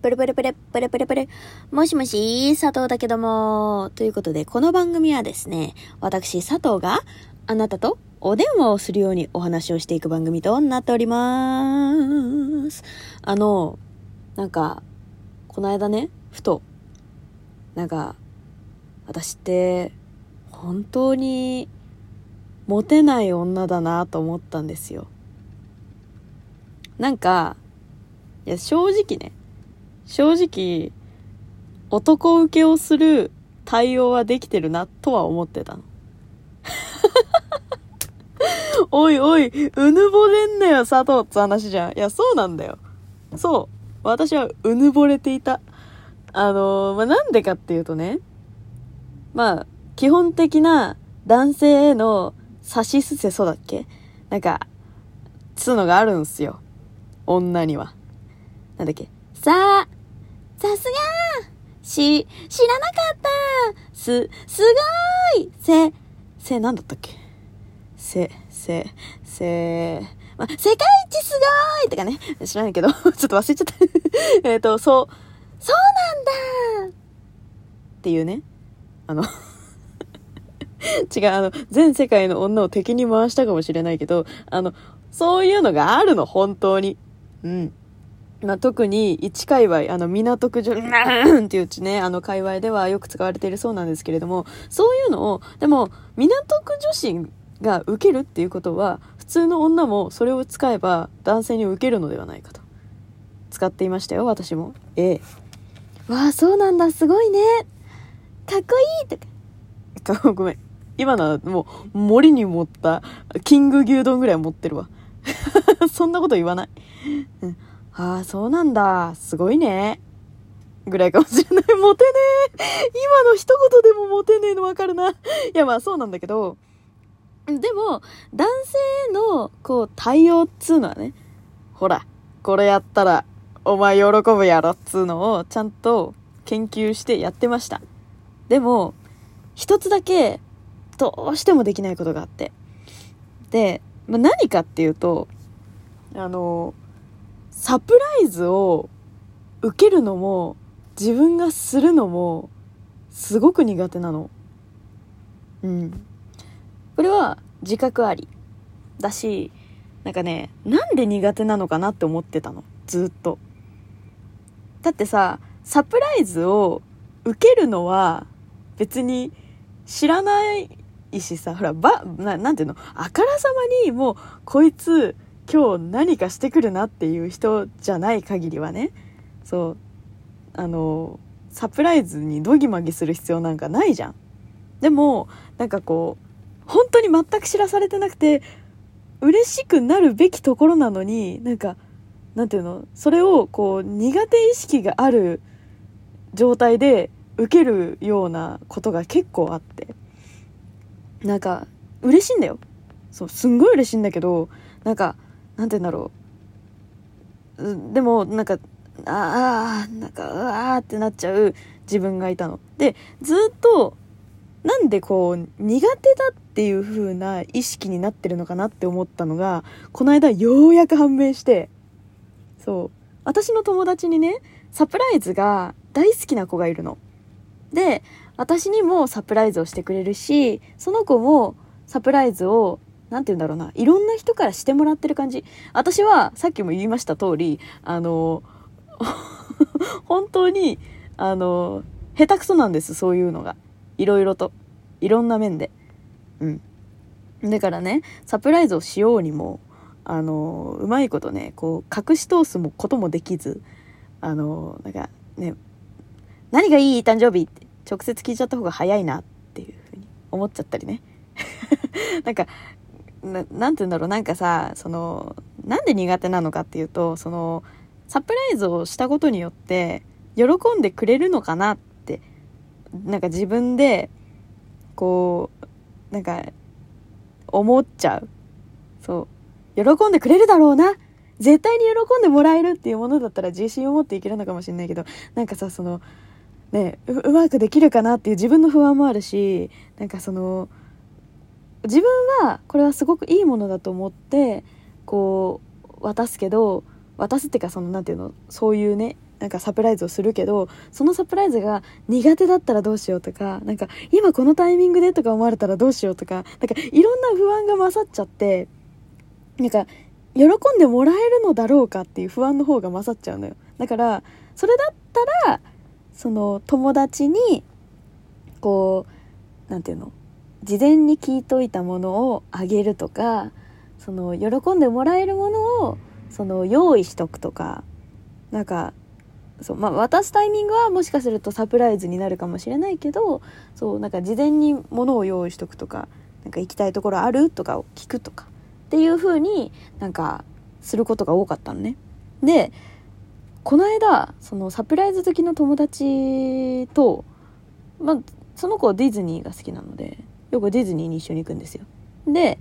プルプルプルプルプルプル。もしもし、佐藤だけども。ということで、この番組はですね、私、佐藤があなたとお電話をするようにお話をしていく番組となっております。あの、なんか、この間ね、ふと、なんか、私って、本当に、モテない女だなと思ったんですよ。なんか、いや、正直ね、正直、男受けをする対応はできてるなとは思ってたの。おいおい、うぬぼれんなよ、佐藤って話じゃん。いや、そうなんだよ。そう。私はうぬぼれていた。あのーまあ、なんでかっていうとね、まあ、基本的な男性への差しすせそだっけ？なんか、つうのがあるんすよ。女には。なんだっけ？さあ、さすがし、知らなかったす、すごいせ、せ、なんだったっけ？せ、せ、せ、ま、世界一すごいとかね。知らないけど、ちょっと忘れちゃった。えっと、そう、そうなんだっていうね。あの、違う、あの、全世界の女を敵に回したかもしれないけど、あの、そういうのがあるの、本当に。うん。まあ、特に一界隈、あの、港区女、うんっていううちね、あの、界隈ではよく使われているそうなんですけれども、そういうのを、でも、港区女子が受けるっていうことは、普通の女もそれを使えば男性に受けるのではないかと。使っていましたよ、私も。ええ。わあ、そうなんだ、すごいね。かっこいいとか。ごめん。今のはもう森に持ったキング牛丼ぐらい持ってるわ。そんなこと言わない。うん、ああ、そうなんだ。すごいね。ぐらいかもしれない。モテねえ。今の一言でもモテねえのわかるな。いや、まあそうなんだけど、でも、男性の、こう、対応っつうのはね、ほら、これやったら、お前喜ぶやろっつうのを、ちゃんと研究してやってました。でも、一つだけ、どうしてもできないことがあって。で、まあ、何かっていうと、あの、サプライズを受けるのも、自分がするのも、すごく苦手なの。うん。これは自覚あり。だし、なんかね、なんで苦手なのかなって思ってたの。ずっと。だってさ、サプライズを受けるのは別に知らないしさ、ほら、ば、ななんていうの、あからさまにもう、こいつ、今日何かしてくるなっていう人じゃない限りはね、そう、あの、サプライズにドギマギする必要なんかないじゃん。でも、なんかこう、本当に全く知らされてなくて、嬉しくなるべきところなのに、なんか、なんていうの、それをこう、苦手意識がある状態で受けるようなことが結構あって。なんか、嬉しいんだよ。そう、すんごい嬉しいんだけど、なんか、なんて言うんだろう。でも、なんか、ああ、なんか、うわーってなっちゃう自分がいたの。で、ずっと、なんでこう、苦手だっていう風な意識になってるのかなって思ったのが、この間ようやく判明して、そう、私の友達にね、サプライズが大好きな子がいるの。で、私にもサプライズをしてくれるし、その子もサプライズを、なんて言うんだろうな、いろんな人からしてもらってる感じ。私は、さっきも言いました通り、あの、本当に、あの、下手くそなんです、そういうのが。いろいろと。いろんな面で。うん。だからね、サプライズをしようにも、あの、うまいことね、こう、隠し通すもこともできず、あの、なんかね、何がいい誕生日って直接聞いちゃった方が早いなっていうふうに思っちゃったりね。なんかな、なんて言うんだろう、なんかさ、その、なんで苦手なのかっていうと、その、サプライズをしたことによって、喜んでくれるのかなって、なんか自分で、こう、なんか、思っちゃう。そう。喜んでくれるだろうな絶対に喜んでもらえるっていうものだったら自信を持っていけるのかもしれないけど、なんかさ、その、ねう、まくできるかなっていう自分の不安もあるし、なんかその、自分はこれはすごくいいものだと思って、こう、渡すけど、渡すっていうかその、なんていうの、そういうね、なんかサプライズをするけど、そのサプライズが苦手だったらどうしようとか、なんか今このタイミングでとか思われたらどうしようとか、なんかいろんな不安が勝っちゃって、なんか喜んでもらえるのだろうかっていう不安の方が勝っちゃうのよ。だから、それだったら、その友達に、こう、なんていうの事前に聞いといたものをあげるとか、その喜んでもらえるものをその用意しとくとかなんかそうまあ、渡すタイミングはもしかするとサプライズになるかもしれないけどそうなんか事前に物を用意しとくとかなんか行きたいところある？とかを聞くとかっていう風になんかすることが多かったのね。でこの間そのサプライズ好きの友達と、まあ、その子ディズニーが好きなのでよくディズニーに一緒に行くんですよ。で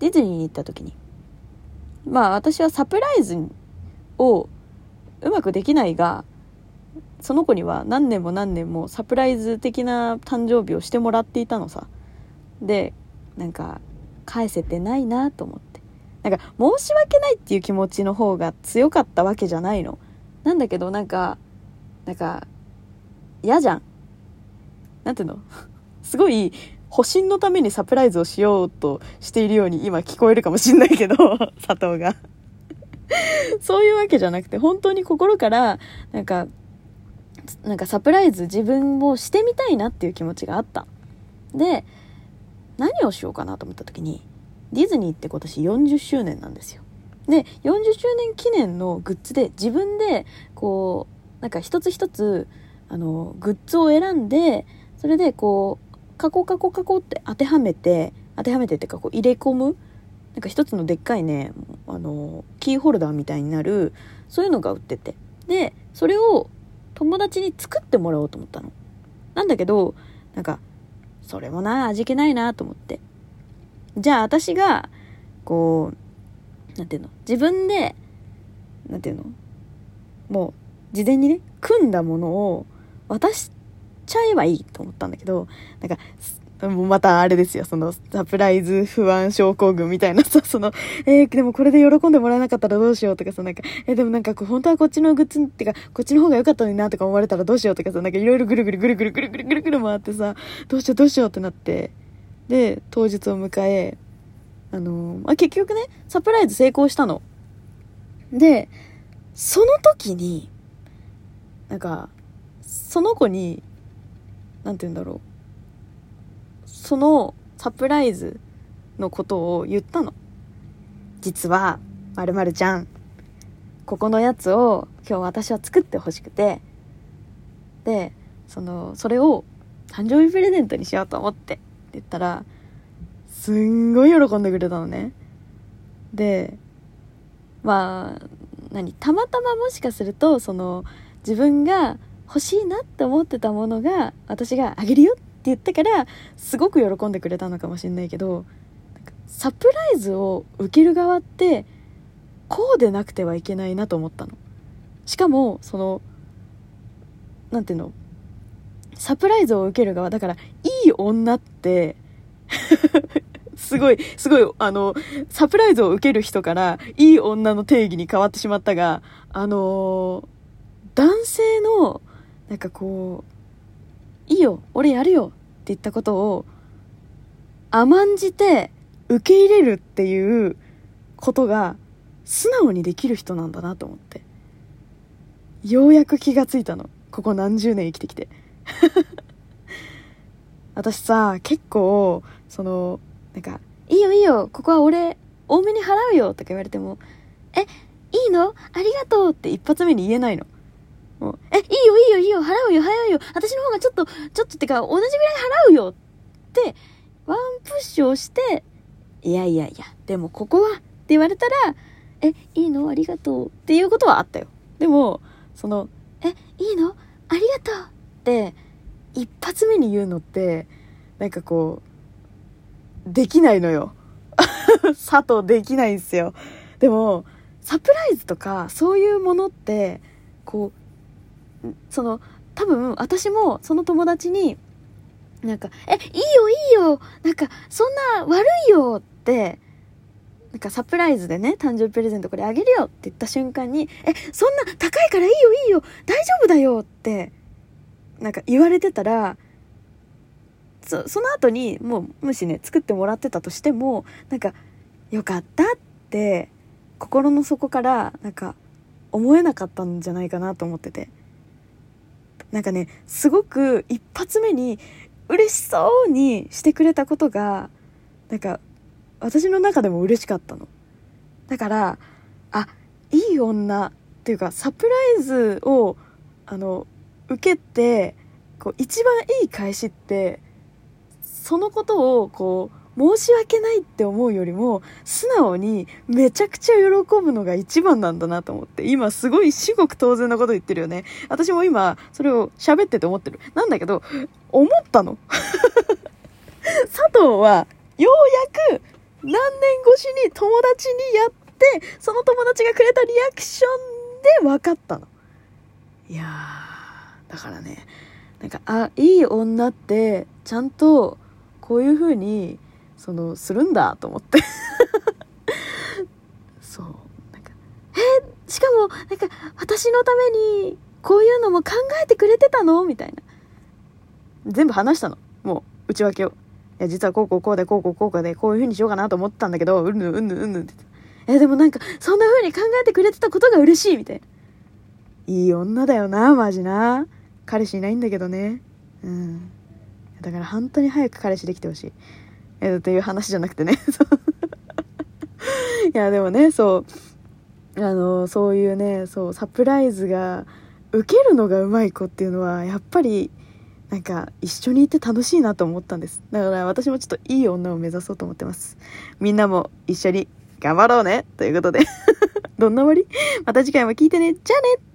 ディズニーに行った時にまあ私はサプライズをうまくできないがその子には何年も何年もサプライズ的な誕生日をしてもらっていたのさ。でなんか返せてないなと思って。なんか申し訳ないっていう気持ちの方が強かったわけじゃないの。なんだけどなんかなんか嫌じゃん。なんていうの？すごい保身のためにサプライズをしようとしているように今聞こえるかもしんないけど 佐藤がそういうわけじゃなくて、本当に心から、なんか、なんかサプライズ自分をしてみたいなっていう気持ちがあった。で、何をしようかなと思った時に、ディズニーって今年40周年なんですよ。で、40周年記念のグッズで自分で、こう、なんか一つ一つ、あの、グッズを選んで、それでこう、カコカコカコって当てはめて、当てはめてっていうかこう入れ込むなんか一つのでっかいね、あの、キーホルダーみたいになる、そういうのが売ってて。で、それを友達に作ってもらおうと思ったの。なんだけど、なんか、それもな、味気ないなと思って。じゃあ私が、こう、なんていうの、自分で、なんていうの、もう、事前にね、組んだものを渡しちゃえばいいと思ったんだけど、なんか、もうまたあれですよ、そのサプライズ不安症候群みたいなさ、その、えー、でもこれで喜んでもらえなかったらどうしようとかさ、なんか、えー、でもなんか本当はこっちのグッズってか、こっちの方が良かったのになとか思われたらどうしようとかさ、なんかいろいろぐるぐるぐるぐるぐるぐるぐるぐる回ってさ、どうしようどうしようってなって、で、当日を迎え、あのー、あ、結局ね、サプライズ成功したの。で、その時に、なんか、その子に、なんて言うんだろう。そのサプライズのことを言ったの。実は、まるちゃん、ここのやつを今日私は作ってほしくて、で、その、それを誕生日プレゼントにしようと思ってって言ったら、すんごい喜んでくれたのね。で、まあ、何？たまたまもしかすると、その、自分が欲しいなって思ってたものが、私があげるよって言ったからすごく喜んでくれたのかもしれないけどサプライズを受ける側ってこうでなくてはいけないなと思ったの。しかもその何ていうの？サプライズを受ける側だからいい女ってすごい、すごい、あの、サプライズを受ける人から、いい女の定義に変わってしまったが、あの男性の、なんかこう、いいよ、俺やるよって言ったことを甘んじて受け入れるっていうことが素直にできる人なんだなと思って。ようやく気がついたの。ここ何十年生きてきて。私さ、結構、その、なんか、いいよいいよ、ここは俺、多めに払うよとか言われても、え、いいの？ありがとうって一発目に言えないの。え、いいよいいよいいよ、払うよ払うよ、私の方がちょっと、ちょっとってか、同じぐらい払うよって、ワンプッシュをして、いやいやいや、でもここはって言われたら、え、いいの？ありがとうっていうことはあったよ。でも、その、え、いいの？ありがとうって、一発目に言うのって、なんかこう、できないのよ。佐藤できないんすよ。でも、サプライズとか、そういうものって、こう、その多分私もその友達になんか「えいいよいいよなんかそんな悪いよ」ってなんかサプライズでね誕生日プレゼントこれあげるよって言った瞬間に「えそんな高いからいいよいいよ大丈夫だよってなんか言われてたらそその後にもうもしね作ってもらってたとしてもなんかよかったって心の底からなんか思えなかったんじゃないかなと思ってて。なんかねすごく一発目に嬉しそうにしてくれたことがなんか私の中でも嬉しかったの。だからあいい女っていうかサプライズをあの受けてこう一番いい返しってそのことをこう申し訳ないって思うよりも素直にめちゃくちゃ喜ぶのが一番なんだなと思って今すごい至極当然なこと言ってるよね。私も今それを喋ってて思ってる。なんだけど思ったの。佐藤はようやく何年越しに友達にやってその友達がくれたリアクションで分かったの。いやーだからねなんかあいい女ってちゃんとこういう風にそのするんだと思って。そう。なんかえしかもなんか私のためにこういうのも考えてくれてたの？みたいな。全部話したの。もう内訳を。いや実はこうこうこうでこうこうこうでこういう風にしようかなと思ったんだけどうんぬうんぬんうんぬんって。えでもなんかそんな風に考えてくれてたことが嬉しいみたいな。いい女だよなマジな。彼氏いないんだけどね。うん。だから本当に早く彼氏できてほしい。えー、っていう話じゃなくてね。いやでもねそう。あのそういうねそうサプライズが受けるのがうまい子っていうのはやっぱりなんか一緒にいて楽しいなと思ったんです。だから私もちょっといい女を目指そうと思ってます。みんなも一緒に頑張ろうね。ということで。どんな終わり？また次回も聞いてね。じゃあね。